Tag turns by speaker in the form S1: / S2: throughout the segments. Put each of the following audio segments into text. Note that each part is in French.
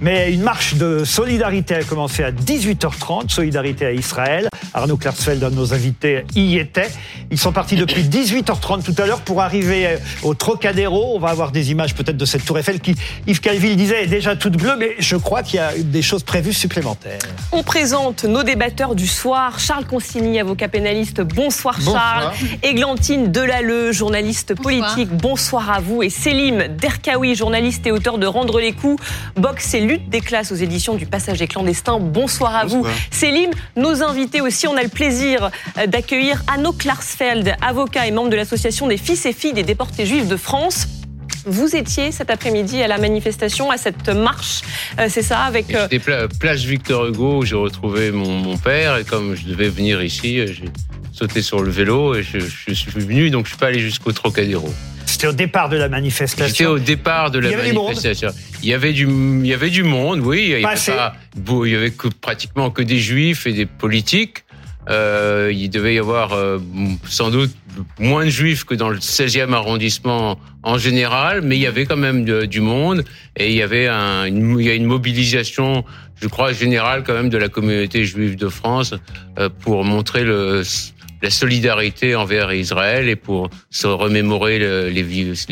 S1: Mais une marche de solidarité a commencé à 18h30, solidarité à Israël. Arnaud Klarsfeld, un de nos invités, y était. Ils sont partis depuis 18h30 tout à l'heure pour arriver euh, au Trocadéro. On va avoir des images peut-être de cette tour Eiffel qui, Yves Calville disait, est déjà toute bleue, mais je crois qu'il y a des choses prévues supplémentaires.
S2: On présente nos débatteurs du soir. Charles Consigny, avocat pénaliste. Bonsoir, Charles. Églantine Delalleux, journaliste politique. Bonsoir à vous. Et Selim Derkaoui, journaliste et auteur de Rendre les coups, boxe et lutte des classes aux éditions du Passager clandestin. Bonsoir à vous. Selim, nos invités aussi, on a le plaisir euh, d'accueillir Anno Klarsfeld, avocat et membre de l'association des fils et filles des déportés juifs de France. Vous étiez cet après-midi à la manifestation, à cette marche, euh, c'est ça avec.
S3: Euh, J'étais place Victor Hugo où j'ai retrouvé mon, père et comme je devais venir ici, j'ai sauté sur le vélo et je, je, suis venu donc je suis pas allé jusqu'au Trocadéro.
S1: C'était au départ de la manifestation.
S3: C'était au départ de la manifestation. Il y avait du, il y avait du monde, oui. Il y avait, pas, il y avait que, pratiquement que des juifs et des politiques. Euh, il devait y avoir euh, sans doute moins de juifs que dans le 16e arrondissement en général, mais il y avait quand même du monde et il y avait un, une, il y a une mobilisation, je crois, générale quand même de la communauté juive de France euh, pour montrer le la solidarité envers Israël et pour se remémorer les,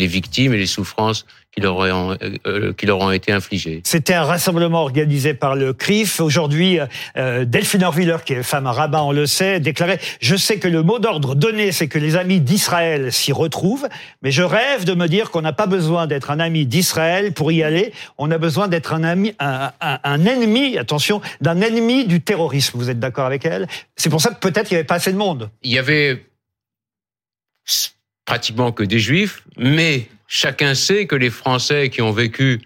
S3: victimes et les souffrances qui leur, ont, euh, qui leur ont été infligées.
S1: C'était un rassemblement organisé par le CRIF. Aujourd'hui, euh, Delphine Orviller, qui est femme à rabbin, on le sait, déclarait « Je sais que le mot d'ordre donné, c'est que les amis d'Israël s'y retrouvent, mais je rêve de me dire qu'on n'a pas besoin d'être un ami d'Israël pour y aller. On a besoin d'être un ami, un, un, un ennemi, attention, d'un ennemi du terrorisme. Vous êtes d'accord avec elle? C'est pour ça que peut-être il n'y avait pas assez de monde.
S3: Il y avait pratiquement que des juifs, mais chacun sait que les Français qui ont vécu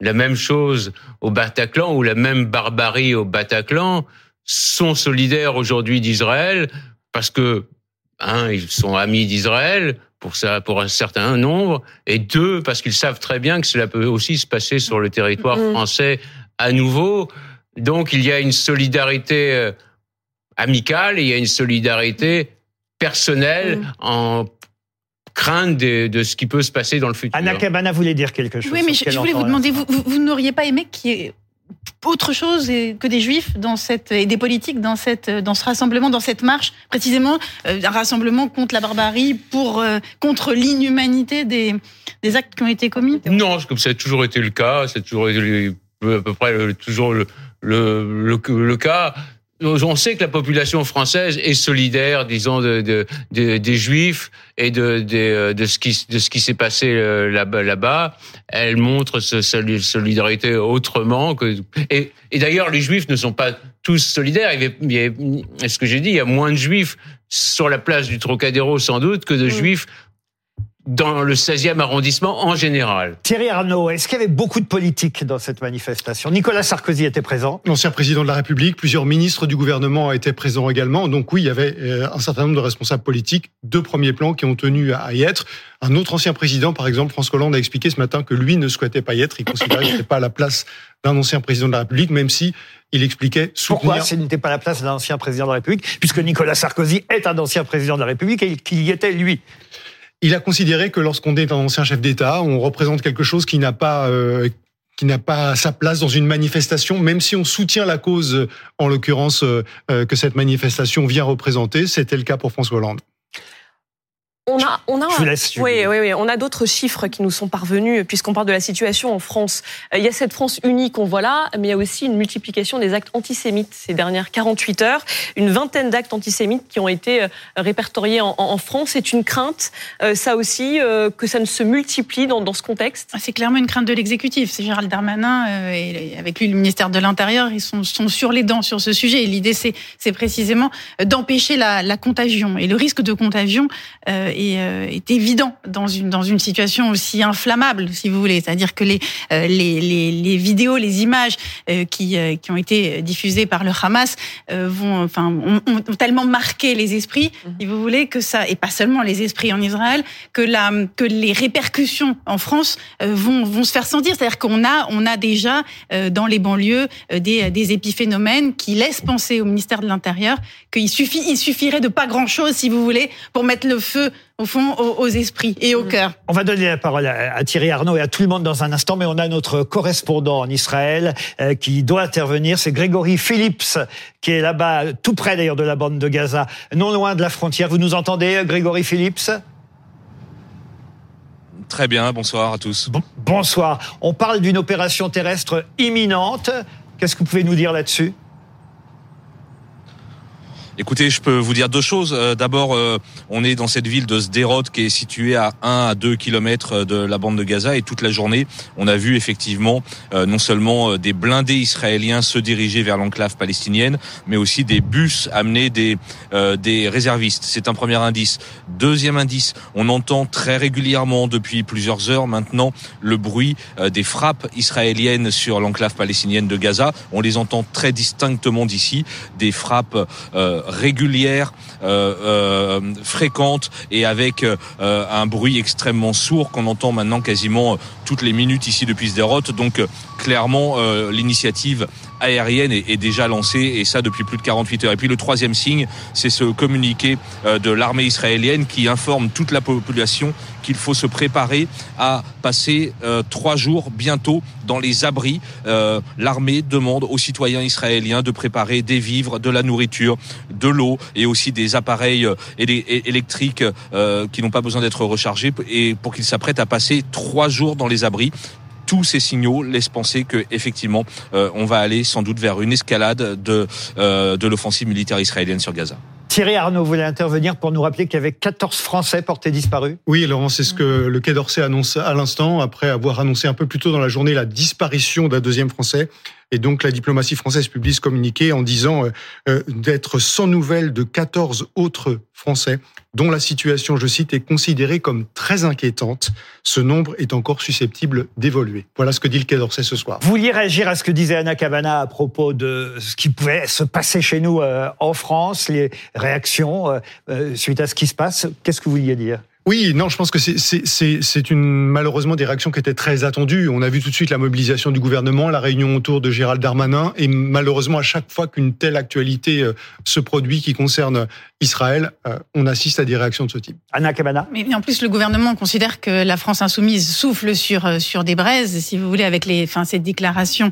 S3: la même chose au Bataclan ou la même barbarie au Bataclan sont solidaires aujourd'hui d'Israël parce que un, ils sont amis d'Israël pour ça, pour un certain nombre, et deux, parce qu'ils savent très bien que cela peut aussi se passer sur le territoire mm. français à nouveau. Donc il y a une solidarité euh, amicale et il y a une solidarité personnelle mm. en crainte de, ce qui peut se passer dans le futur.
S1: Anna Cabana voulait dire quelque chose.
S4: Oui, mais je, voulais vous demander, vous, vous, n'auriez pas aimé qu'il y ait autre chose que des juifs dans cette et des politiques dans cette dans ce rassemblement dans cette marche précisément euh, un rassemblement contre la barbarie pour euh, contre l'inhumanité des, des actes qui ont été commis?
S3: Non comme ça a toujours été le cas c'est toujours été à peu près toujours le, le, le cas on sait que la population française est solidaire, disons, de, des Juifs et de, de, ce qui, de ce qui s'est passé euh, là-bas. Là Elle montre cette solidarité autrement que. Et, d'ailleurs, les Juifs ne sont pas tous solidaires. Il y a, ce que j'ai dit, il y a moins de Juifs sur la place du Trocadéro sans doute que de. Juifs dans le 16e arrondissement en général.
S1: Thierry Arnaud, est-ce qu'il y avait beaucoup de politique dans cette manifestation? Nicolas Sarkozy était présent.
S5: L'ancien président de la République, plusieurs ministres du gouvernement étaient présents également. Donc oui, il y avait euh, un certain nombre de responsables politiques de premier plan qui ont tenu à y être. Un autre ancien président, par exemple, François Hollande, a expliqué ce matin que lui ne souhaitait pas y être. Il considérait que ce n'était pas à la place d'un ancien président de la République, même si il expliquait soutenir...
S1: Pourquoi ce n'était pas la place d'un ancien président de la République? Puisque Nicolas Sarkozy est un ancien président de la République et qu'il y était lui.
S5: Il a considéré que lorsqu'on est un ancien chef d'État, on représente quelque chose qui n'a pas euh, qui n'a pas sa place dans une manifestation, même si on soutient la cause, en l'occurrence, euh, euh, que cette manifestation vient représenter. C'était le cas pour François Hollande.
S2: On a, on a, oui, oui, oui, on a d'autres chiffres qui nous sont parvenus puisqu'on parle de la situation en France. Euh, il y a cette France unie qu'on voit là, mais il y a aussi une multiplication des actes antisémites ces dernières 48 heures. Une vingtaine d'actes antisémites qui ont été euh, répertoriés en, en France. C'est une crainte, euh, ça aussi, que ça ne se multiplie dans, dans ce contexte.
S4: Ah, c'est clairement une crainte de l'exécutif. C'est Gérald Darmanin et avec lui le ministère de l'Intérieur, ils sont, sont sur les dents sur ce sujet. Et l'idée, c'est, c'est précisément d'empêcher la, la, contagion et le risque de contagion. Euh, est, évident dans une dans une situation aussi inflammable, si vous voulez. C'est-à-dire que les, euh, les, les, les vidéos, les images euh, qui qui ont été diffusées par le Hamas vont, enfin, ont, ont, tellement marqué les esprits, mhm. si vous voulez, que ça et pas seulement les esprits en Israël, que la que les répercussions en France vont vont se faire sentir. C'est-à-dire qu'on a on a déjà dans les banlieues des des épiphénomènes qui laissent penser au ministère de l'Intérieur qu'il suffit il suffirait de pas grand chose, si vous voulez, pour mettre le feu au fond, aux, esprits et au mm. cœur.
S1: On va donner la parole à, Thierry Arnaud et à tout le monde dans un instant, mais on a notre correspondant en Israël euh, qui doit intervenir. C'est Grégory Phillips, qui est là-bas, tout près d'ailleurs de la bande de Gaza, non loin de la frontière. Vous nous entendez, Grégory Phillips?
S6: Très bien, bonsoir à tous.
S1: bonsoir. On parle d'une opération terrestre imminente. Qu'est-ce que vous pouvez nous dire là-dessus?
S6: Écoutez, je peux vous dire deux choses. Euh, d'abord, euh, on est dans cette ville de Sderot qui est située à 1 à 2 kilomètres de la bande de Gaza et toute la journée, on a vu effectivement euh, non seulement des blindés israéliens se diriger vers l'enclave palestinienne, mais aussi des bus amener des des réservistes. C'est un premier indice. Deuxième indice, on entend très régulièrement depuis plusieurs heures maintenant le bruit des frappes israéliennes sur l'enclave palestinienne de Gaza. On les entend très distinctement d'ici, des frappes euh, euh, fréquente et avec euh, un bruit extrêmement sourd qu'on entend maintenant quasiment toutes les minutes ici depuis Sderot. Donc clairement, l'initiative aérienne est, déjà lancée et ça depuis plus de 48 heures. Et puis le troisième signe, c'est ce communiqué de l'armée israélienne qui informe toute la population qu'il faut se préparer à passer trois jours bientôt dans les abris. L'armée demande aux citoyens israéliens de préparer des vivres, de la nourriture, de l'eau et aussi des appareils euh, électriques euh, qui n'ont pas besoin d'être rechargés et pour qu'ils s'apprêtent à passer trois jours dans les abris tous ces signaux laissent penser que effectivement euh, on va aller sans doute vers une escalade de de l'offensive militaire israélienne sur Gaza.
S1: Thierry Arnaud voulait intervenir pour nous rappeler qu'il y avait 14 Français portés disparus?
S5: Oui, Laurent, c'est ce que le Quai d'Orsay annonce à l'instant, après avoir annoncé un peu plus tôt dans la journée la disparition d'un deuxième Français. Et donc la diplomatie française publie ce communiqué en disant euh, euh, d'être sans nouvelles de 14 autres Français dont la situation, je cite, est considérée comme très inquiétante. Ce nombre est encore susceptible d'évoluer. Voilà ce que dit le Quai d'Orsay ce soir.
S1: Vous vouliez réagir à ce que disait Anna Cavana à propos de ce qui pouvait se passer chez nous euh, en France, les réactions suite à ce qui se passe. Qu'est-ce que vous vouliez dire?
S5: Oui, non, je pense que c'est une malheureusement des réactions qui étaient très attendues. On a vu tout de suite la mobilisation du gouvernement, la réunion autour de Gérald Darmanin, et malheureusement à chaque fois qu'une telle actualité euh, se produit qui concerne Israël, euh, on assiste à des réactions de ce type.
S1: Anna Kabana.
S4: Mais en plus, le gouvernement considère que la France insoumise souffle sur euh, sur des braises, si vous voulez, avec les, enfin cette déclaration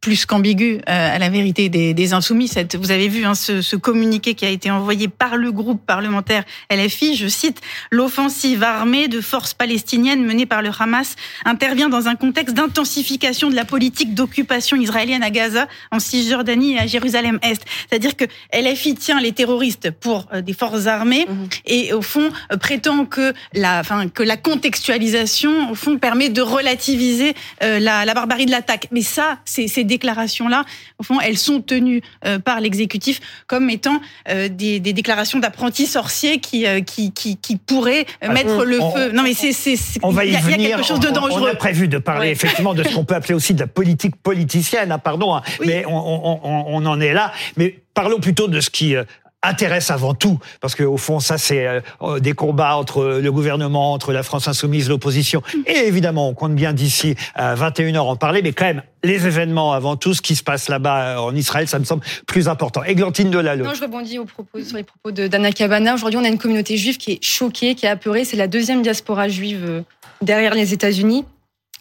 S4: plus qu'ambiguë à la vérité des, des insoumis. Cette, vous avez vu hein, ce, ce communiqué qui a été envoyé par le groupe parlementaire LFI. Je cite L'offensive armée de forces palestiniennes menée par le Hamas intervient dans un contexte d'intensification de la politique d'occupation israélienne à Gaza, en Cisjordanie et à Jérusalem-Est. C'est-à-dire que LFI tient les terroristes pour euh, des forces armées mhm. et au fond euh, prétend que la, enfin, que la contextualisation au fond permet de relativiser euh, la, la barbarie de l'attaque. Mais ça, ces, ces déclarations-là, au fond, elles sont tenues par l'exécutif comme étant des, des déclarations d'apprentis sorciers qui, qui, qui, qui pourraient ah, mettre le feu. Non, mais c'est, c'est,
S1: on va y, y, a, quelque chose de dangereux. On a prévu de parler effectivement de ce qu'on peut appeler aussi de la politique politicienne, hein, pardon, hein. mais on, on, on, on, en est là. Mais parlons plutôt de ce qui euh, intéresse avant tout, parce qu'au fond, ça, c'est euh, des combats entre le gouvernement, entre la France insoumise, l'opposition. Et évidemment, on compte bien d'ici à 21h en parler, mais quand même, les événements avant tout, ce qui se passe là-bas euh, en Israël, ça me semble plus important. Églantine Delalo.
S7: Non, je rebondis au propos, sur les propos d'Anna Cabana. Aujourd'hui, on a une communauté juive qui est choquée, qui est apeurée. C'est la deuxième diaspora juive euh, derrière les États-Unis.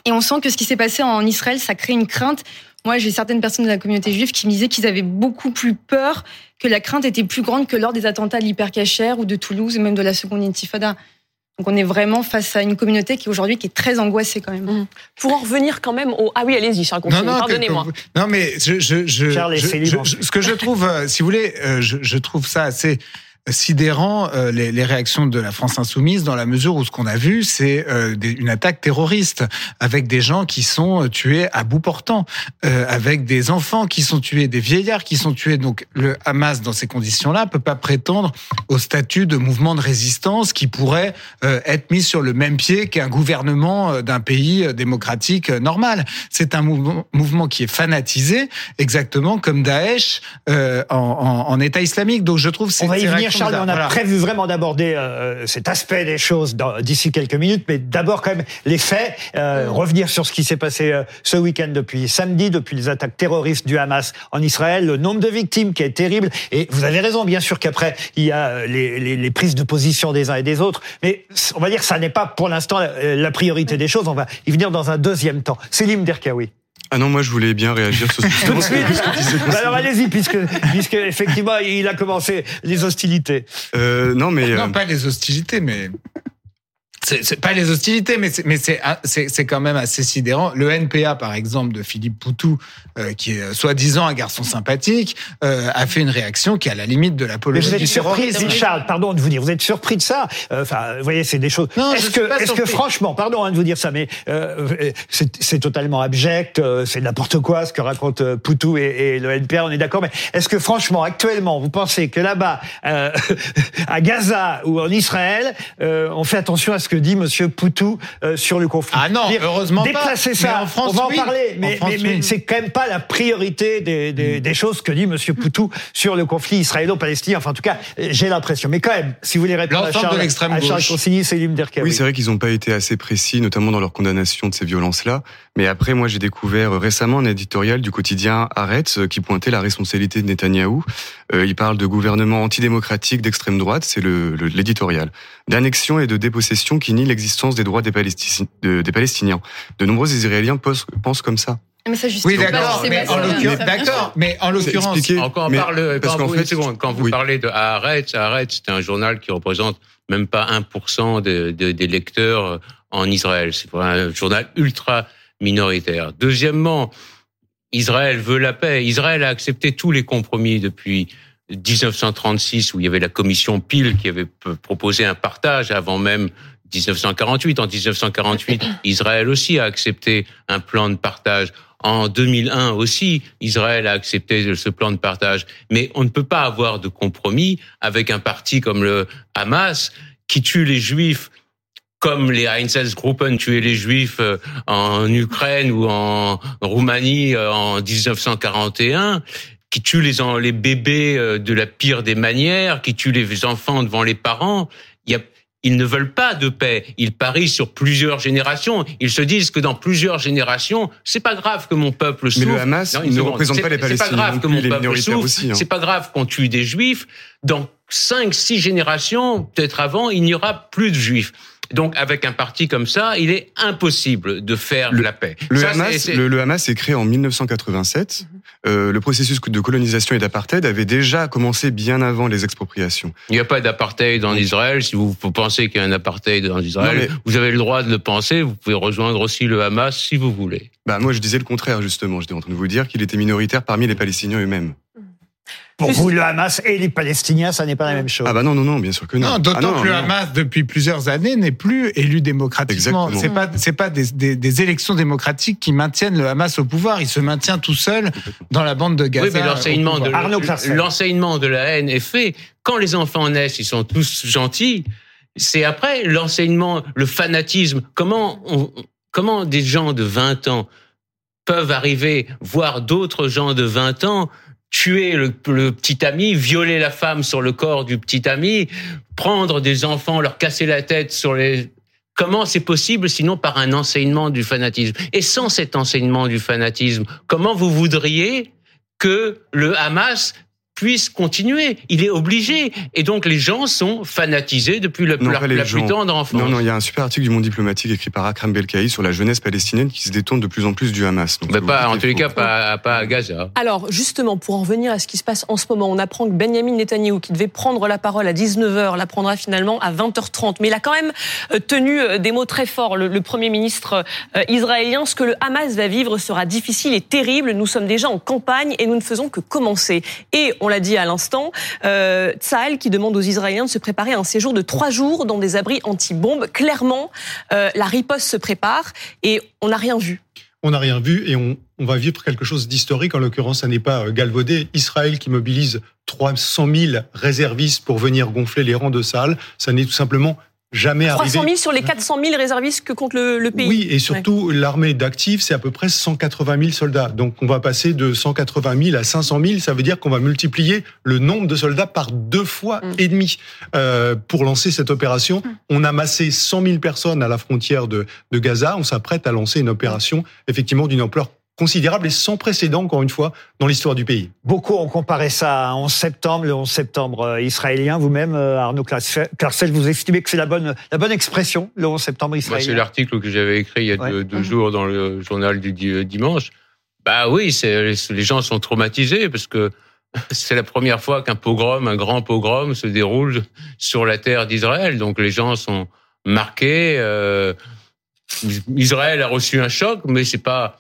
S7: Et on sent que ce qui s'est passé en Israël, ça crée une crainte moi, j'ai certaines personnes de la communauté juive qui me disaient qu'ils avaient beaucoup plus peur, que la crainte était plus grande que lors des attentats de l'hypercachère ou de Toulouse, ou même de la seconde intifada. Donc on est vraiment face à une communauté qui aujourd'hui qui est très angoissée quand même. Mmh.
S2: Pour en revenir quand même au ah oui allez-y Charles pardonnez-moi.
S8: Non mais je, je, je, ce que je trouve euh, si vous voulez euh, je, je trouve ça assez sidérant euh, les, les, réactions de la France insoumise dans la mesure où ce qu'on a vu, c'est euh, une attaque terroriste avec des gens qui sont tués à bout portant, euh, avec des enfants qui sont tués, des vieillards qui sont tués. Donc le Hamas, dans ces conditions-là, peut pas prétendre au statut de mouvement de résistance qui pourrait être mis sur le même pied qu'un gouvernement d'un pays démocratique normal. C'est un mouvement, mouvement qui est fanatisé, exactement comme Daesh en, en, en, État islamique. Donc je trouve
S1: c'est Charles, on a prévu vraiment d'aborder cet aspect des choses d'ici quelques minutes, mais d'abord quand même les faits, mm. revenir sur ce qui s'est passé ce week-end depuis samedi, depuis les attaques terroristes du Hamas en Israël, le nombre de victimes qui est terrible. Et vous avez raison, bien sûr qu'après il y a les, les, les prises de position des uns et des autres, mais on va dire que ça n'est pas pour l'instant la, priorité des choses. On va y venir dans un deuxième temps. Célim Derkaoui.
S9: Ah non, moi je voulais bien réagir sur ce
S1: Tout de suite. Alors allez-y, puisque, puisque effectivement il a commencé les hostilités.
S9: Euh, non, mais
S8: non, euh, pas les hostilités, mais c'est pas les hostilités, mais c'est mais c'est quand même assez sidérant. Le NPA, par exemple, de Philippe Poutou, euh, qui est euh, soi-disant un garçon sympathique, euh, a fait une réaction qui est à la limite de l'apologie
S1: du terrorisme. Vous êtes Charles, pardon de vous dire, vous êtes surpris de ça Enfin, vous voyez, c'est des choses. Est-ce que, est-ce que franchement, pardon hein, de vous dire ça, mais c'est totalement abject, c'est n'importe quoi ce que raconte Poutou et, et le NPA. On est d'accord, mais est-ce que franchement, actuellement, vous pensez que là-bas, à Gaza ou en Israël, on fait attention à ce que dit Monsieur Poutou euh, sur le conflit.
S8: Ah non, heureusement
S1: déplacer ça. En France, on va en parler, mais, mais, c'est quand même pas la priorité des, des, mm. des, choses que dit Monsieur Poutou sur le conflit israélo-palestinien. Enfin, en tout cas, j'ai l'impression. Mais quand même, si vous voulez répondre à Charles, à Charles Consigny, c'est
S9: Oui, c'est vrai qu'ils n'ont pas été assez précis, notamment dans leur condamnation de ces violences-là. Mais après, moi, j'ai découvert récemment un éditorial du quotidien Arrête qui pointait la responsabilité de Netanyahou. Euh, il parle de gouvernement antidémocratique d'extrême droite, c'est l'éditorial, d'annexion et de dépossession qui nie l'existence des droits des, Palestiniens. De nombreux Israéliens pensent comme ça.
S7: Mais ça
S8: oui, d'accord. Mais, en l'occurrence, d'accord. Mais en l'occurrence,
S3: quand, parle, quand, vous, fait, quand vous parlez de Arrête, Arrête, c'est un journal qui représente même pas 1% de, de, des lecteurs en Israël. C'est un journal ultra minoritaire. Deuxièmement, Israël veut la paix. Israël a accepté tous les compromis depuis 1936 où il y avait la commission Peel qui avait proposé un partage avant même 1948. En 1948, Israël aussi a accepté un plan de partage. En 2001 aussi, Israël a accepté ce plan de partage. Mais on ne peut pas avoir de compromis avec un parti comme le Hamas qui tue les Juifs comme les Einsatzgruppen tuaient les Juifs euh, en Ukraine ou en Roumanie euh, en 1941 qui tuent les, les bébés euh, de la pire des manières, qui tuent les enfants devant les parents. Il y a, ils ne veulent pas de paix. Ils parient sur plusieurs générations. Ils se disent que dans plusieurs générations, c'est pas grave que mon peuple souffre.
S9: Mais le Hamas ne représente pas les Palestiniens. C'est pas grave que mon peuple souffre. Hein.
S3: C'est pas grave qu'on tue des Juifs. Dans cinq, six générations, peut-être avant, il n'y aura plus de Juifs. Donc, avec un parti comme ça, il est impossible de faire
S9: le,
S3: la paix.
S9: Le, Hamas, le, Hamas est créé en 1987. Mhm. Euh, le processus de colonisation et d'apartheid avait déjà commencé bien avant les expropriations.
S3: Il n'y a pas d'apartheid en Israël. Si vous, pensez qu'il y a un apartheid en Israël, vous avez le droit de le penser. Vous pouvez rejoindre aussi le Hamas si vous voulez.
S9: Bah moi, je disais le contraire justement. J'étais en train de vous dire qu'il était minoritaire parmi les Palestiniens eux-mêmes.
S1: Pour vous, le Hamas et les Palestiniens, ça n'est pas la même chose.
S9: Ah bah non, non, non, bien sûr que non.
S8: Non, d'autant ah que le Hamas, depuis plusieurs années, n'est plus élu démocratiquement. C'est pas, c'est pas des, des, des, élections démocratiques qui maintiennent le Hamas au pouvoir. Il se maintient tout seul dans la bande de Gaza.
S3: Oui, mais l'enseignement de, l'enseignement de la haine est fait. Quand les enfants naissent, ils sont tous gentils. C'est après l'enseignement, le fanatisme. Comment on, comment des gens de 20 ans peuvent arriver voir d'autres gens de 20 ans tuer le, petit ami, violer la femme sur le corps du petit ami, prendre des enfants, leur casser la tête sur les... Comment c'est possible sinon par un enseignement du fanatisme? Et sans cet enseignement du fanatisme, comment vous voudriez que le Hamas puisse continuer. Il est obligé. Et donc les gens sont fanatisés depuis la, la, plus tendre enfance.
S9: Non, non, il y a un super article du Monde diplomatique écrit par Akram Belkaï sur la jeunesse palestinienne qui se détourne de plus en plus du Hamas.
S3: Mais pas, en tous les cas, pas, pas à Gaza.
S2: Alors justement, pour en revenir à ce qui se passe en ce moment, on apprend que Benjamin Netanyahu, qui devait prendre la parole à 19h, la prendra finalement à 20h30. Mais il a quand même euh, tenu euh, des mots très forts, le, Premier ministre euh, israélien. Ce que le Hamas va vivre sera difficile et terrible. Nous sommes déjà en campagne et nous ne faisons que commencer. Et on l'a dit à l'instant, euh, qui demande aux Israéliens de se préparer à un séjour de trois jours dans des abris anti-bombes. Clairement, euh, la riposte se prépare et on n'a rien vu.
S5: On n'a rien vu et on, va vivre quelque chose d'historique. En l'occurrence, ça n'est pas euh, galvaudé. Israël qui mobilise 300 000 réservistes pour venir gonfler les rangs de salles, ça n'est tout simplement jamais
S2: 300
S5: arrivé.
S2: 300 000 sur les 400 000 réservistes que compte le, pays.
S5: Oui, et surtout, l'armée d'actifs, c'est à peu près 180 000 soldats. Donc, on va passer de 180 000 à 500 000. Ça veut dire qu'on va multiplier le nombre de soldats par deux fois mm. et demi euh, pour lancer cette opération. Mm. On a massé 100 000 personnes à la frontière de, de Gaza. On s'apprête à lancer une opération, effectivement, d'une ampleur considérable et sans précédent, encore une fois, dans l'histoire du pays.
S1: Beaucoup ont comparé ça à 11 septembre, le 11 septembre euh, israélien. Vous-même, euh, Arnaud Clarcel, vous estimez que c'est la bonne, la bonne expression, le 11 septembre israélien
S3: C'est l'article que j'avais écrit il y a deux, mhm. jours dans le journal du euh, dimanche. Bah oui, les gens sont traumatisés parce que c'est la première fois qu'un pogrom, un grand pogrom, se déroule sur la terre d'Israël. Donc les gens sont marqués. Israël a reçu un choc, mais c'est pas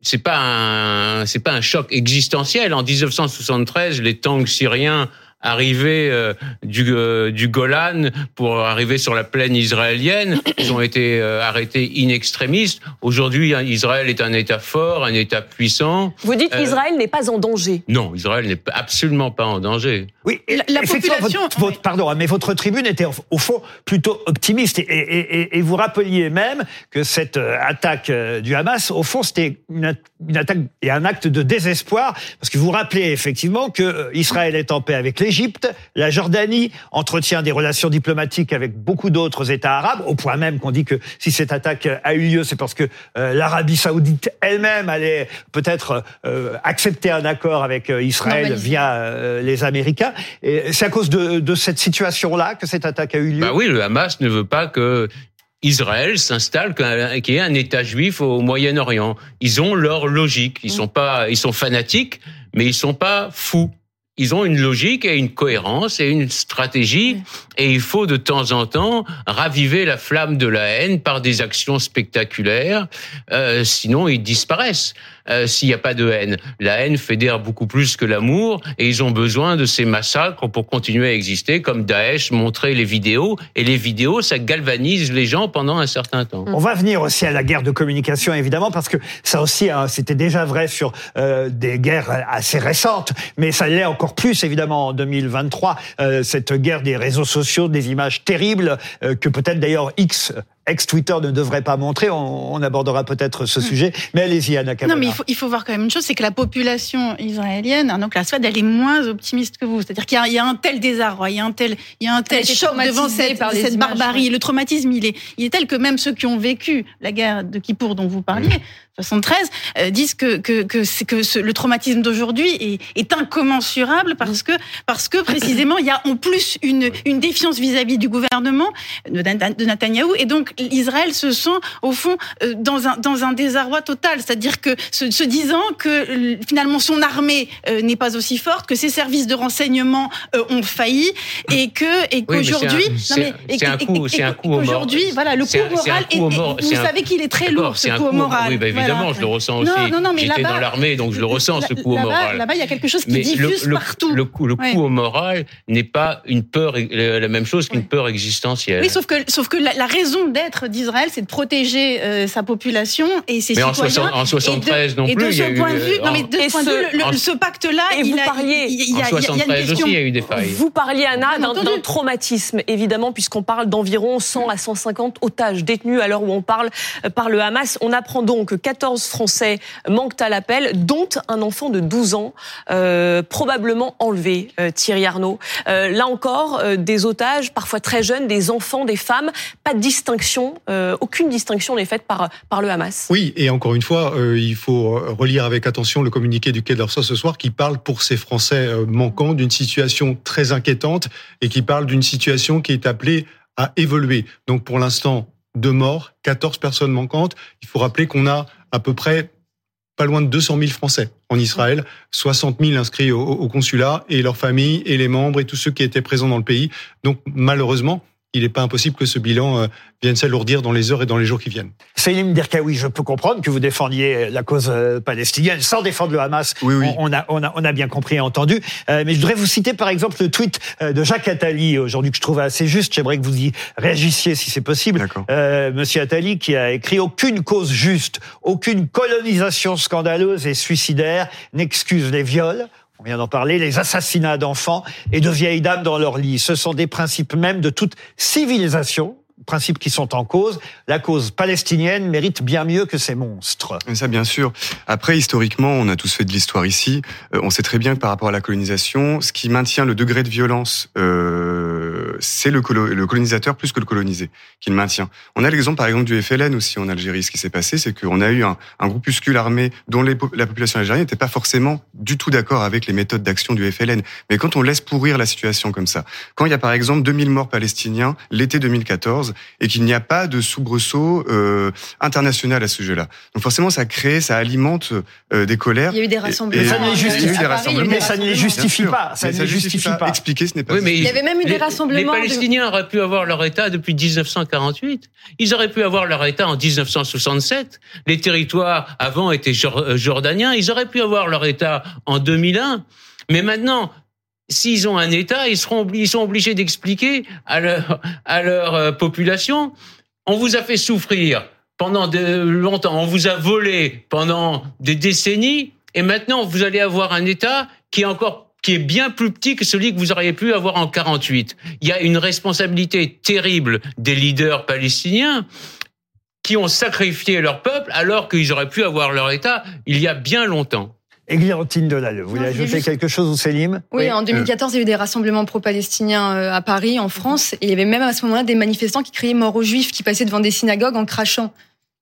S3: c'est pas un c'est pas un choc existentiel. En 1973, les tanks syriens arrivés euh, du, euh, du Golan pour arriver sur la plaine israélienne. Ils ont été euh, arrêtés in extremis. Aujourd'hui, hein, Israël est un État fort, un État puissant.
S2: Vous dites qu'Israël n'est pas en danger
S3: Non, Israël n'est absolument pas en danger.
S1: Oui, la, population. Votre, pardon, mais votre tribune était au fond plutôt optimiste et, et, et, vous rappeliez même que cette attaque du Hamas, au fond, c'était une, une, attaque et un acte de désespoir parce que vous rappelez effectivement que Israël est en paix avec les l'Égypte, la Jordanie entretient des relations diplomatiques avec beaucoup d'autres États arabes, au point même qu'on dit que si cette attaque a eu lieu, c'est parce que euh, l'Arabie saoudite elle-même allait peut-être euh, accepter un accord avec euh, Israël via les Américains. Et c'est à cause de, de cette situation-là que cette attaque a eu lieu?
S3: Bah oui, le Hamas ne veut pas que Israël s'installe qu'il y ait un État juif au Moyen-Orient. Ils ont leur logique. Ils mm. sont pas, ils sont fanatiques, mais ils sont pas fous ils ont une logique et une cohérence et une stratégie. Et il faut de temps en temps raviver la flamme de la haine par des actions spectaculaires. Euh, sinon, ils disparaissent. Euh, s'il n'y a pas de haine. La haine fédère beaucoup plus que l'amour et ils ont besoin de ces massacres pour continuer à exister, comme Daesh montrait les vidéos. Et les vidéos, ça galvanise les gens pendant un certain temps.
S1: On va venir aussi à la guerre de communication, évidemment, parce que ça aussi, hein, c'était déjà vrai sur euh, des guerres assez récentes, mais ça l'est encore plus, évidemment, en 2023, euh, cette guerre des réseaux sociaux, des images terribles, que peut-être d'ailleurs X ex-Twitter ne devrait pas montrer. On, abordera peut-être ce hmm. sujet. Mais allez-y, Anna
S4: Non, mais il faut, il faut, voir quand même une chose, c'est que la population israélienne, donc la Suède, elle est moins optimiste que vous. C'est-à-dire qu'il y, a un tel désarroi, il y a un tel, il y a un tel choc devant cette, cette barbarie. Le traumatisme, il est, il est tel que même ceux qui ont vécu la guerre de Kippour dont vous parliez, 73, euh, disent que, que, que, que le traumatisme d'aujourd'hui est, est, incommensurable parce que, parce que précisément, il y a en plus une, une défiance vis-à-vis du gouvernement de, de Netanyahou. Et donc, Israël se sent, au fond, euh, dans un, dans un désarroi total. C'est-à-dire que, se, se, disant que finalement son armée euh, n'est pas aussi forte, que ses services de renseignement ont failli et que, et qu'aujourd'hui,
S3: c'est un, coup, c'est un coup
S4: Aujourd'hui, voilà, le coup moral, et, vous savez qu'il est très lourd, ce coup moral.
S3: Oui, bah, évidemment, je le ressens aussi. J'étais dans l'armée, donc je le ressens, ce coup au moral.
S4: Là-bas, il y a quelque chose qui diffuse partout.
S3: Le coup, le coup au moral n'est pas une peur, la même chose qu'une peur existentielle.
S4: Oui, sauf que, sauf que la, raison d'être d'Israël, c'est de protéger euh, sa population et ses citoyens.
S3: Mais en, 73 non plus. Et
S4: de ce point de vue, non mais de ce point de vue, ce pacte-là,
S2: il, parliez,
S3: il y a, en 73 aussi, il y a eu des failles.
S2: Vous parliez Anna d'un traumatisme, évidemment, puisqu'on parle d'environ 100 à 150 otages détenus à l'heure où on parle euh, par le Hamas. On apprend donc que 14 Français manquent à l'appel, dont un enfant de 12 ans, euh, probablement enlevé, euh, Thierry Arnaud. Euh, là encore, des otages, parfois très jeunes, des enfants, des femmes, pas de distinction, aucune distinction n'est faite par, par le Hamas.
S5: Oui, et encore une fois, il faut relire avec attention le communiqué du Quai d'Orsay ce soir qui parle pour ces Français manquants d'une situation très inquiétante et qui parle d'une situation qui est appelée à évoluer. Donc pour l'instant, deux morts, 14 personnes manquantes. Il faut rappeler qu'on a à peu près pas loin de 200 000 Français en Israël, 60 000 inscrits au, consulat et leurs familles et les membres et tous ceux qui étaient présents dans le pays. Donc malheureusement, il n'est pas impossible que ce bilan euh, vienne s'alourdir dans les heures et dans les jours qui viennent.
S1: Selim Derkaoui, je peux comprendre que vous défendiez la cause euh, palestinienne sans défendre le Hamas.
S5: Oui, oui.
S1: On, a, on, a, on a bien compris et entendu. Euh, mais je voudrais vous citer par exemple le tweet de Jacques Attali aujourd'hui que je trouve assez juste. J'aimerais que vous y réagissiez si c'est possible. Euh, Monsieur Attali qui a écrit aucune cause juste, aucune colonisation scandaleuse et suicidaire n'excuse les viols on vient d'en parler, les assassinats d'enfants et de vieilles dames dans leur lit. Ce sont des principes même de toute civilisation, principes qui sont en cause. La cause palestinienne mérite bien mieux que ces monstres.
S9: Ça, bien sûr. Après, historiquement, on a tous fait de l'histoire ici. Euh, on sait très bien que par rapport à la colonisation, ce qui maintient le degré de violence, euh, c'est le, colonisateur plus que le colonisé qui le maintient. On a l'exemple, par exemple, du FLN aussi en Algérie. Ce qui s'est passé, c'est qu'on a eu un, un, groupuscule armé dont la population algérienne n'était pas forcément du tout d'accord avec les méthodes d'action du FLN. Mais quand on laisse pourrir la situation comme ça, quand il y a par exemple 2000 morts palestiniens l'été 2014, et qu'il n'y a pas de soubresaut euh, international à ce sujet-là. Donc forcément, ça crée, ça alimente euh, des colères.
S7: Il y a eu des rassemblements.
S1: ça ne les justifie, ça ne les justifie pas. Ça ne les justifie pas.
S9: Expliquer, ce n'est pas.
S7: Oui, mais il y avait même eu des rassemblements.
S3: Les Palestiniens auraient pu avoir leur État depuis 1948. Ils auraient pu avoir leur État en 1967. Les territoires avant étaient euh, jordaniens. Ils auraient pu avoir leur État en 2001. Mais maintenant, s'ils ont un État, ils, seront, sont obligés d'expliquer à leur, à leur euh, population, on vous a fait souffrir pendant de longtemps, on vous a volé pendant des décennies, et maintenant vous allez avoir un État qui est encore qui est bien plus petit que celui que vous auriez pu avoir en 48. Il y a une responsabilité terrible des leaders palestiniens qui ont sacrifié leur peuple alors qu'ils auraient pu avoir leur État il y a bien longtemps.
S1: Églantine Delalleux, vous voulez ajouter quelque chose, Célim?
S7: Oui, oui, en 2014, il y a eu des rassemblements pro-palestiniens euh, à Paris, en France, et il y avait même à ce moment-là des manifestants qui criaient mort aux juifs, qui passaient devant des synagogues en crachant.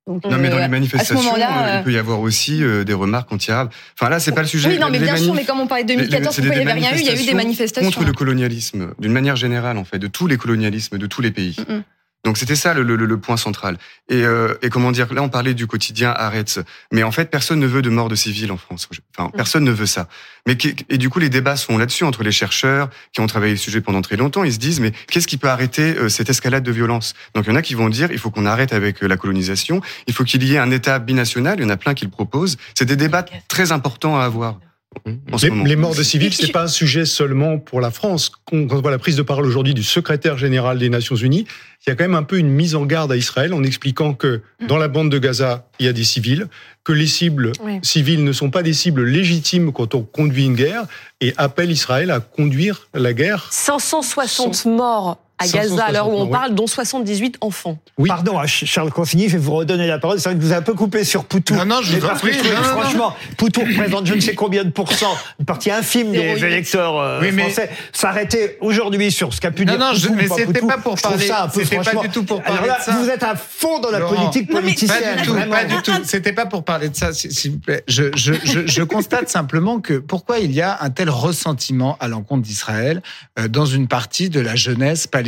S9: non, mais dans les euh, manifestations, il peut y avoir aussi euh, des remarques anti-arabes. Enfin là, c'est pas le sujet.
S7: Oui, non, mais bien sûr, mais comme on parlait de 2014, pourquoi il n'y avait rien eu Il y a eu des manifestations
S9: contre le colonialisme, d'une manière générale, en fait, de tous les colonialismes, de tous les pays. Mm, mm. Donc c'était ça le, le, le, point central. Et, euh, et, comment dire, là on parlait du quotidien Arrête, mais en fait personne ne veut de mort de civils en France. Enfin mm. personne ne veut ça. Mais et du coup les débats sont là-dessus entre les chercheurs qui ont travaillé le sujet pendant très longtemps. Ils se disent mais qu'est-ce qui peut arrêter euh, cette escalade de violence? Donc il y en a qui vont dire il faut qu'on arrête avec euh, la colonisation, il faut qu'il y ait un État binational. Il y en a plein qui le proposent. C'est des débats très importants à avoir.
S5: Les, les, morts de civils, c'est pas un sujet seulement pour la France. Quand on voit la prise de parole aujourd'hui du secrétaire général des Nations Unies, il y a quand même un peu une mise en garde à Israël en expliquant que mm. dans la bande de Gaza, il y a des civils, que les cibles civiles ne sont pas des cibles légitimes quand on conduit une guerre, et appelle Israël à conduire la guerre.
S2: 560 morts à Gaza à l'heure où on parle, dont 78 enfants.
S1: Oui. Pardon, Charles Consigny, je vais vous redonner la parole. C'est vrai que vous avez un peu coupé sur Poutou.
S8: Non, non, je vous en prie.
S1: Franchement, Poutou représente je ne sais combien de pourcents, une partie infime des électeurs euh, oui, français. S'arrêter aujourd'hui sur ce qu'a pu dire
S8: Non, non, mais c'était pas pour parler. C'était pas du tout pour parler de ça.
S1: Vous êtes à fond dans la politique politicienne.
S8: Pas du tout, pas du tout. C'était pas pour parler de ça, s'il vous plaît. Je, je, je, je constate simplement que pourquoi il y a un tel ressentiment à l'encontre d'Israël euh, dans une partie de la jeunesse palestinienne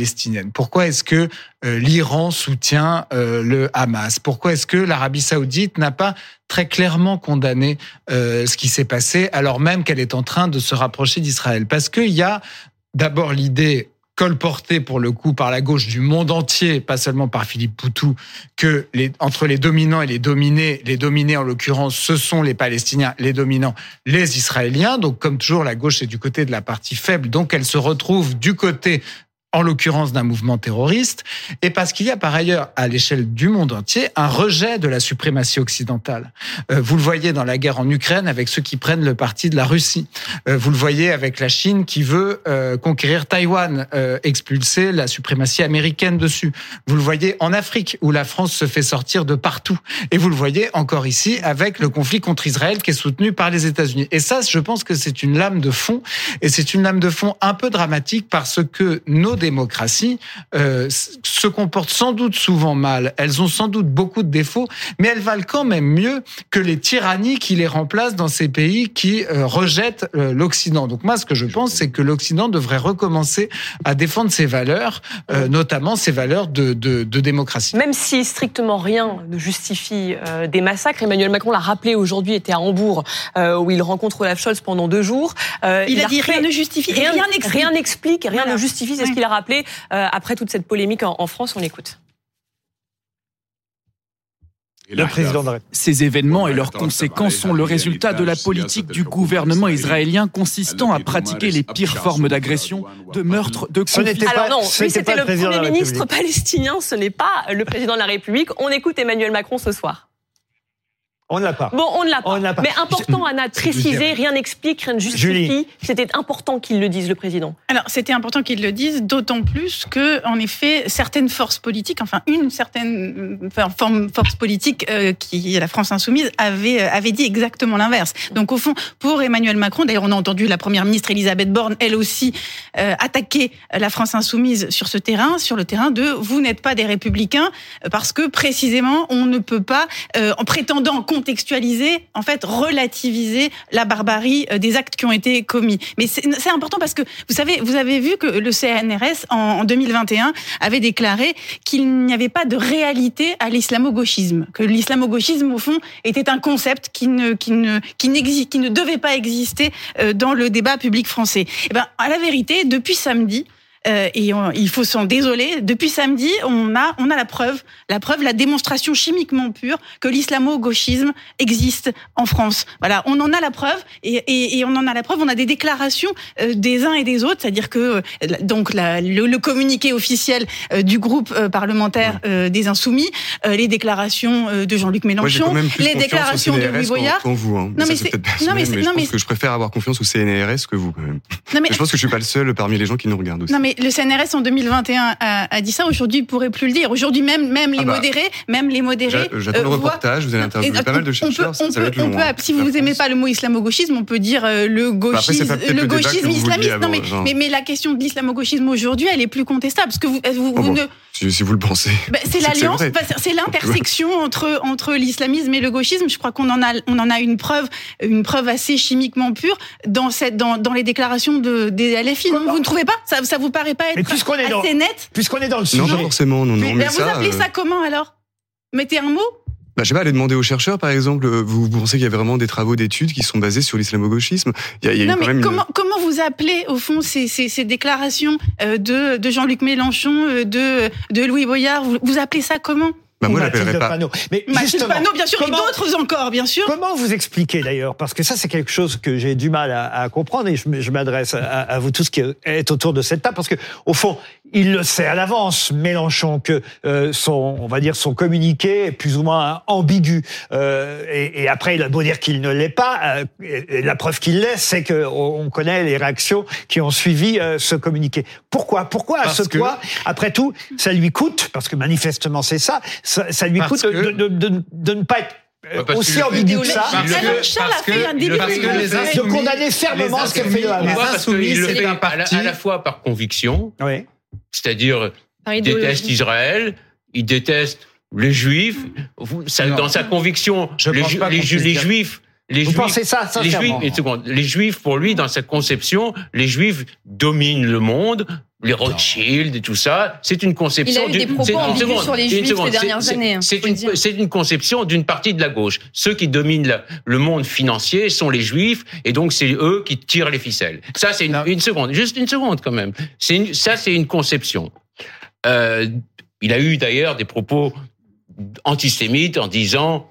S8: pourquoi est-ce que euh, l'Iran soutient euh, le Hamas? Pourquoi est-ce que l'Arabie saoudite n'a pas très clairement condamné euh, ce qui s'est passé alors même qu'elle est en train de se rapprocher d'Israël? Parce qu'il y a d'abord l'idée colportée pour le coup par la gauche du monde entier, pas seulement par Philippe Poutou, que entre les dominants et les dominés, les dominés en l'occurrence, ce sont les Palestiniens, les dominants, les Israéliens. Donc comme toujours, la gauche est du côté de la partie faible, donc elle se retrouve du côté en l'occurrence d'un mouvement terroriste, et parce qu'il y a par ailleurs, à l'échelle du monde entier, un rejet de la suprématie occidentale. Euh, vous le voyez dans la guerre en Ukraine avec ceux qui prennent le parti de la Russie. Euh, vous le voyez avec la Chine qui veut euh, conquérir Taïwan, expulser la suprématie américaine dessus. Vous le voyez en Afrique où la France se fait sortir de partout. Et vous le voyez encore ici avec le conflit contre Israël qui est soutenu par les États-Unis. Et ça, je pense que c'est une lame de fond, et c'est une lame de fond un peu dramatique parce que nos démocraties euh, se comportent sans doute souvent mal, elles ont sans doute beaucoup de défauts, mais elles valent quand même mieux que les tyrannies qui les remplacent dans ces pays qui euh, rejettent euh, l'Occident. Donc moi, ce que je pense, c'est que l'Occident devrait recommencer à défendre ses valeurs, notamment ses valeurs de, de, de, démocratie.
S2: Même si strictement rien ne justifie des massacres, Emmanuel Macron l'a rappelé aujourd'hui, était à Hambourg, où il rencontre Olaf Scholz pendant deux jours.
S4: il, a, dit rien ne justifie,
S2: rien n'explique, rien, rien, ne justifie, c'est ce qu'il a rappelé euh, après toute cette polémique en, France. On écoute.
S1: Le président
S10: Ces événements et leurs conséquences sont le résultat de la politique du gouvernement israélien consistant à pratiquer les pires formes d'agression, de meurtre, de conflit.
S2: Alors non, c'était le Premier ministre palestinien, ce n'est pas le président de la République. On écoute Emmanuel Macron ce soir.
S1: On ne l'a pas.
S2: Bon, on ne l'a pas. Mais important, Anna, de préciser, rien n'explique, rien ne justifie. C'était important qu'il le dise, le président.
S4: Alors, c'était important qu'il le dise, d'autant plus que, en effet, certaines forces politiques, enfin, une certaine forme force politique euh, qui est la France insoumise, avait, euh, avait dit exactement l'inverse. Donc, au fond, pour Emmanuel Macron, d'ailleurs, on a entendu la première ministre Elisabeth Borne, elle aussi, euh, attaquer la France insoumise sur ce terrain, sur le terrain de vous n'êtes pas des républicains, parce que précisément, on ne peut pas, en prétendant contextualiser, en fait, relativiser la barbarie euh, des actes qui ont été commis. Mais c'est important parce que, vous savez, vous avez vu que le CNRS, en 2021, avait déclaré qu'il n'y avait pas de réalité à l'islamo-gauchisme, que l'islamo-gauchisme, au fond, était un concept qui ne, qui ne, qui n'existe, qui ne devait pas exister euh, dans le débat public français. Eh ben, à la vérité, depuis samedi, euh, et il faut s'en désoler. Depuis samedi, on a, on a la preuve, la preuve, la démonstration chimiquement pure que l'islamo-gauchisme existe en France. Voilà, on en a la preuve et, et, et, on en a la preuve. On a des déclarations euh, des uns et des autres, c'est-à-dire que euh, donc la, le, communiqué officiel du groupe parlementaire des Insoumis, les déclarations de Jean-Luc Mélenchon, les déclarations de Louis Boyard.
S9: vous, hein. Non mais, c'est, non mais, non mais, je pense que je préfère avoir confiance au CNRS que vous quand même. Non mais, je pense que je suis pas le seul parmi les gens qui nous regardent aussi.
S4: Non mais le CNRS en 2021 a, dit ça. Aujourd'hui, il pourrait plus le dire. Aujourd'hui, même, même les ah bah. modérés, même les modérés.
S9: J'attends le euh, reportage. Vous allez interviewer pas mal de chercheurs. On peut, on peut,
S4: si vous n'aimez pas le mot islamo-gauchisme, on peut dire euh, le bah, gauchisme, le gauchisme islamiste. Non, mais, mais, la question de l'islamo-gauchisme aujourd'hui, elle est plus contestable parce que vous, vous,
S9: oh ne si, vous le pensez.
S4: Bah, c'est l'alliance, c'est l'intersection entre entre l'islamisme et le gauchisme. Je crois qu'on en a on en a une preuve, une preuve assez chimiquement pure dans cette dans, dans les déclarations de des LFI. Non, vous ne trouvez pas? Ça ça vous paraît pas être assez net.
S1: Puisqu'on est dans le sujet.
S9: Non, pas forcément. Non, non,
S4: mais, vous appelez ça euh, comment alors? Mettez un mot?
S9: Bah, je sais pas, aller demander aux chercheurs, par exemple, euh, vous, pensez qu'il y a vraiment des travaux d'études qui sont basés sur l'islamo-gauchisme?
S4: Il y a, non, mais comment, comment vous appelez, au fond, ces, ces, ces déclarations euh, de, de Jean-Luc Mélenchon, de, de Louis Boyard? Vous, vous appelez ça comment?
S9: Bah moi, Mathilde pas. Panot.
S4: Mais Mathilde Panot, bien sûr, et d'autres encore, bien sûr.
S1: Comment vous expliquez d'ailleurs Parce que ça, c'est quelque chose que j'ai du mal à, à, comprendre et je, je m'adresse à, à, vous tous qui êtes autour de cette table parce que, au fond, il le sait à l'avance, Mélenchon, que euh, son, on va dire, son communiqué est plus ou moins ambigu. Euh, et, et, après, il a beau dire qu'il ne l'est pas, euh, et, la preuve qu'il l'est, c'est que on connaît les réactions qui ont suivi euh, ce communiqué. Pourquoi? Pourquoi à ce point Après tout, ça lui coûte, parce que manifestement c'est ça ça, lui coûte de, de, de, de, ne pas être euh, aussi ambigu que ça.
S4: Parce que, Charles a fait un début de
S1: condamner fermement ce que fait le Hamas.
S3: Parce qu'il le fait à la fois par conviction, oui. C'est-à-dire il déteste Israël, il déteste les Juifs. Dans sa conviction, les, les Juifs
S1: les Vous juifs, pensez ça
S3: les juifs, les juifs, pour lui, dans sa conception, les juifs dominent le monde, les Rothschild et tout ça, c'est une conception.
S7: Il a eu des propos ambigus sur les Juifs ces dernières années. Hein,
S3: c'est une, une, conception d'une partie de la gauche. Ceux qui dominent le monde financier sont les Juifs, et donc c'est eux qui tirent les ficelles. Ça, c'est une, une, seconde, juste une seconde quand même. Une, ça, c'est une conception. Euh, il a eu d'ailleurs des propos antisémites en disant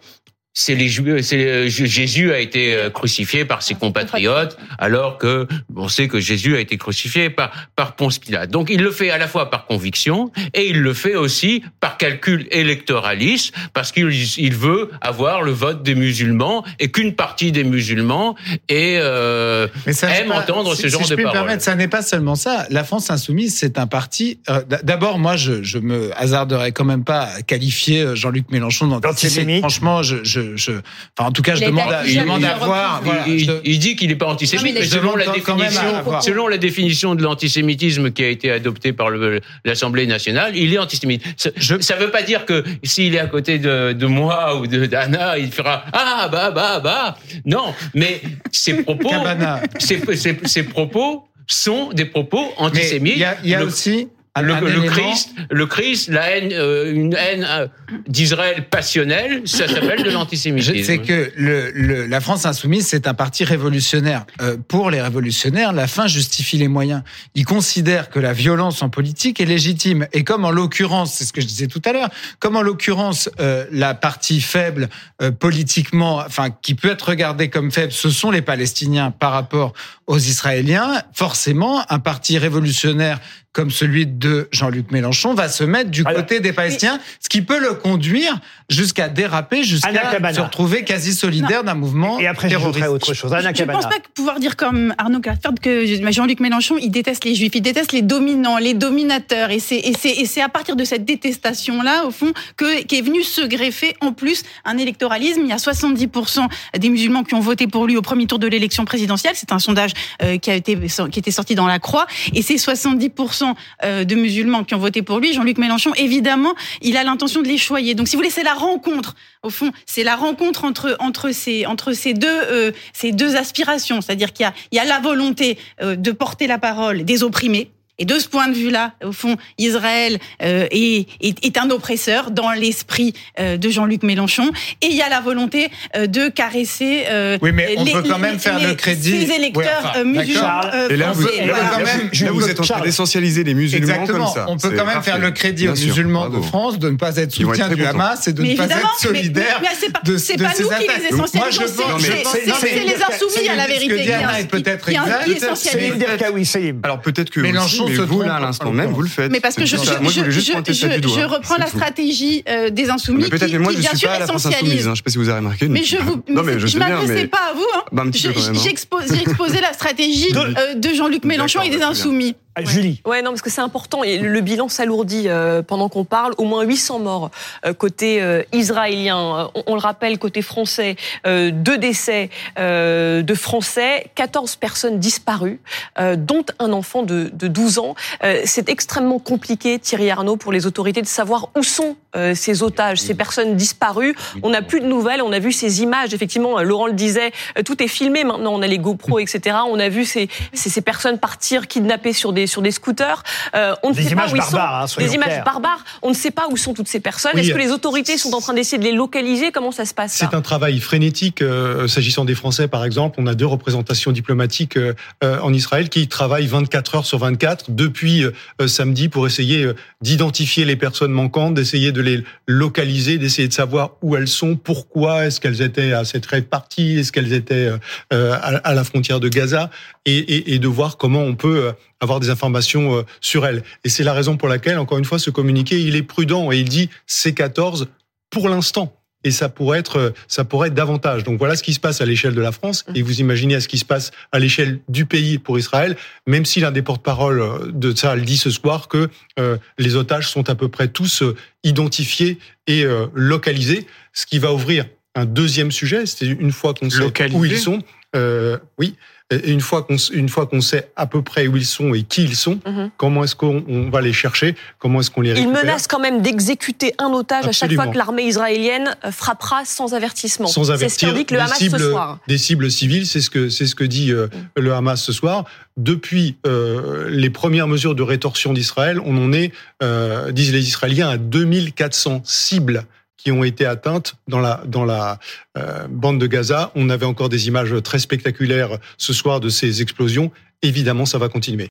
S3: c'est les Juifs, c'est Jésus a été euh, crucifié par ses compatriotes, alors que on sait que Jésus a été crucifié par par Ponce Pilate. Donc il le fait à la fois par conviction et il le fait aussi par calcul électoraliste, parce qu'il il veut avoir le vote des musulmans et qu'une partie des musulmans et euh, aime entendre ce genre
S8: si
S3: de
S8: je
S3: paroles.
S8: Permettre, ça n'est pas seulement ça. La France insoumise, c'est un parti. Euh, d'abord, moi, je, je me hasarderais quand même pas à qualifier euh, Jean-Luc Mélenchon d'antisémite. Franchement, je, je je, enfin, en tout cas, je demande, à, je demande à voir.
S3: il, dit qu'il n'est pas antisémite, mais, selon la définition, selon la définition de l'antisémitisme qui a été adoptée par l'Assemblée nationale, il est antisémite. Ça ne veut pas dire que s'il est à côté de, de moi ou de d'Anna, il fera ah bah bah bah. Non, mais ses propos, ses, propos sont des propos antisémites.
S8: Il y a, y a aussi
S3: le, Christ, le Christ, la haine, euh, une haine euh, d'Israël passionnelle, ça s'appelle de l'antisémitisme.
S8: C'est que le, la France insoumise, c'est un parti révolutionnaire. Euh, pour les révolutionnaires, la fin justifie les moyens. Ils considèrent que la violence en politique est légitime. Et comme en l'occurrence, c'est ce que je disais tout à l'heure, comme en l'occurrence la partie faible politiquement, enfin qui peut être regardée comme faible, ce sont les Palestiniens par rapport aux Israéliens. Forcément, un parti révolutionnaire comme celui de Jean-Luc Mélenchon va se mettre du côté des Palestiniens, ce qui peut le conduire jusqu'à déraper, jusqu'à se retrouver quasi solidaire d'un mouvement
S1: Et après,
S8: terroriste.
S1: autre chose.
S4: je ne pense pas pouvoir dire comme Arnaud Carter que Jean-Luc Mélenchon, il déteste les juifs, il déteste les dominants, les dominateurs. Et c'est à partir de cette détestation-là, au fond, que qu'est venu se greffer en plus un électoralisme. Il y a 70% des musulmans qui ont voté pour lui au premier tour de l'élection présidentielle. C'est un sondage qui a été qui était sorti dans la Croix. Et ces 70% euh, de musulmans qui ont voté pour lui, Jean-Luc Mélenchon, évidemment, il a l'intention de les choyer. Donc, si vous voulez, c'est la rencontre. Au fond, c'est la rencontre entre entre ces entre ces deux euh, ces deux aspirations. C'est-à-dire qu'il y a il y a la volonté de porter la parole des opprimés et de ce point de vue-là, au fond, Israël euh, est, est, est, un oppresseur dans l'esprit euh, de Jean-Luc Mélenchon. Et il y a la volonté euh, de caresser
S8: euh, oui, mais on
S4: les,
S8: peut quand même faire le crédit.
S4: les électeurs
S8: ouais,
S4: musulmans.
S9: et là, vous, là, quand même, là, vous êtes en train d'essentialiser les musulmans
S8: Exactement.
S9: comme ça.
S8: On peut quand même faire le crédit aux musulmans de France de ne pas être soutien du Hamas et de ne pas être solidaire de
S4: C'est pas nous qui les essentialisons, c'est les insoumis à la vérité.
S8: Ce que peut-être exact.
S9: Alors peut-être que Mélenchon mais vous, là, à l'instant même, vous le faites.
S4: Mais parce que je, je, moi, je, je, je, je reprends la stratégie euh, des insoumis mais
S9: peut-être,
S4: qui,
S9: moi,
S4: qui bien sûr essentialise.
S9: Hein, je sais pas si vous avez remarqué.
S4: Mais je vous, non, mais je, m'adressais pas à vous. Hein.
S9: Bah,
S4: J'ai exposé la stratégie euh, de Jean-Luc Mélenchon et des insoumis.
S1: Ouais. Julie.
S2: Ouais, non, parce que c'est important. Et le bilan s'alourdit euh, pendant qu'on parle. Au moins 800 morts euh, côté euh, israélien. On, on, le rappelle, côté français, euh, deux décès euh, de Français, 14 personnes disparues, euh, dont un enfant de, de 12 ans. c'est extrêmement compliqué, Thierry Arnaud, pour les autorités de savoir où sont ces otages, ces personnes disparues. On n'a plus de nouvelles. On a vu ces images. Effectivement, Laurent le disait, tout est filmé maintenant. On a les GoPro, etc. On a vu ces, ces, ces personnes partir kidnappées sur des sur des scooters. Euh, on ne
S1: des
S2: sait
S1: images
S2: pas où ils
S1: barbares,
S2: sont. Hein, des images barbares. On ne sait pas où sont toutes ces personnes.
S5: Oui,
S2: Est-ce que les autorités sont en train d'essayer de les localiser? Comment ça se passe
S5: C'est un travail frénétique. Euh, S'agissant des Français, par exemple, on a deux représentations diplomatiques euh, en Israël qui travaillent 24 heures sur 24 depuis samedi pour essayer d'identifier les personnes manquantes, d'essayer de les localiser, d'essayer de savoir où elles sont, pourquoi est-ce qu'elles étaient à cette partie, est-ce qu'elles étaient à, à, la frontière de Gaza, et, et, et de voir comment on peut avoir des informations sur elles. Et c'est la raison pour laquelle, encore une fois, ce communiqué, il est prudent et il dit C14 pour l'instant. Et ça pourrait être, ça pourrait être davantage. Donc voilà ce qui se passe à l'échelle de la France. Et vous imaginez à ce qui se passe à l'échelle du pays pour Israël, même si l'un des porte-parole de ça le dit ce soir que euh, les otages sont à peu près tous identifiés et euh, localisés, ce qui va ouvrir un deuxième sujet. C'est une fois qu'on sait où ils sont. Euh, oui. Et une fois qu'on une fois qu'on sait à peu près où ils sont et qui ils sont,
S2: Mhm.
S5: comment est-ce qu'on on va les chercher Comment est-ce qu'on les récupère
S2: menace quand même d'exécuter un otage à chaque fois que l'armée israélienne euh, frappera sans avertissement.
S5: sans
S2: C'est ce
S5: avertir
S2: qu'indique le Hamas
S5: cibles,
S2: ce soir.
S5: des cibles civiles. C'est ce que c'est ce que dit euh, le Hamas ce soir. Depuis euh, les premières mesures de rétorsion d'Israël, on en est, euh, disent les Israéliens, à 2400 cibles qui ont été atteintes dans la euh, bande de Gaza. On avait encore des images très spectaculaires ce soir de ces explosions. Évidemment, ça va continuer.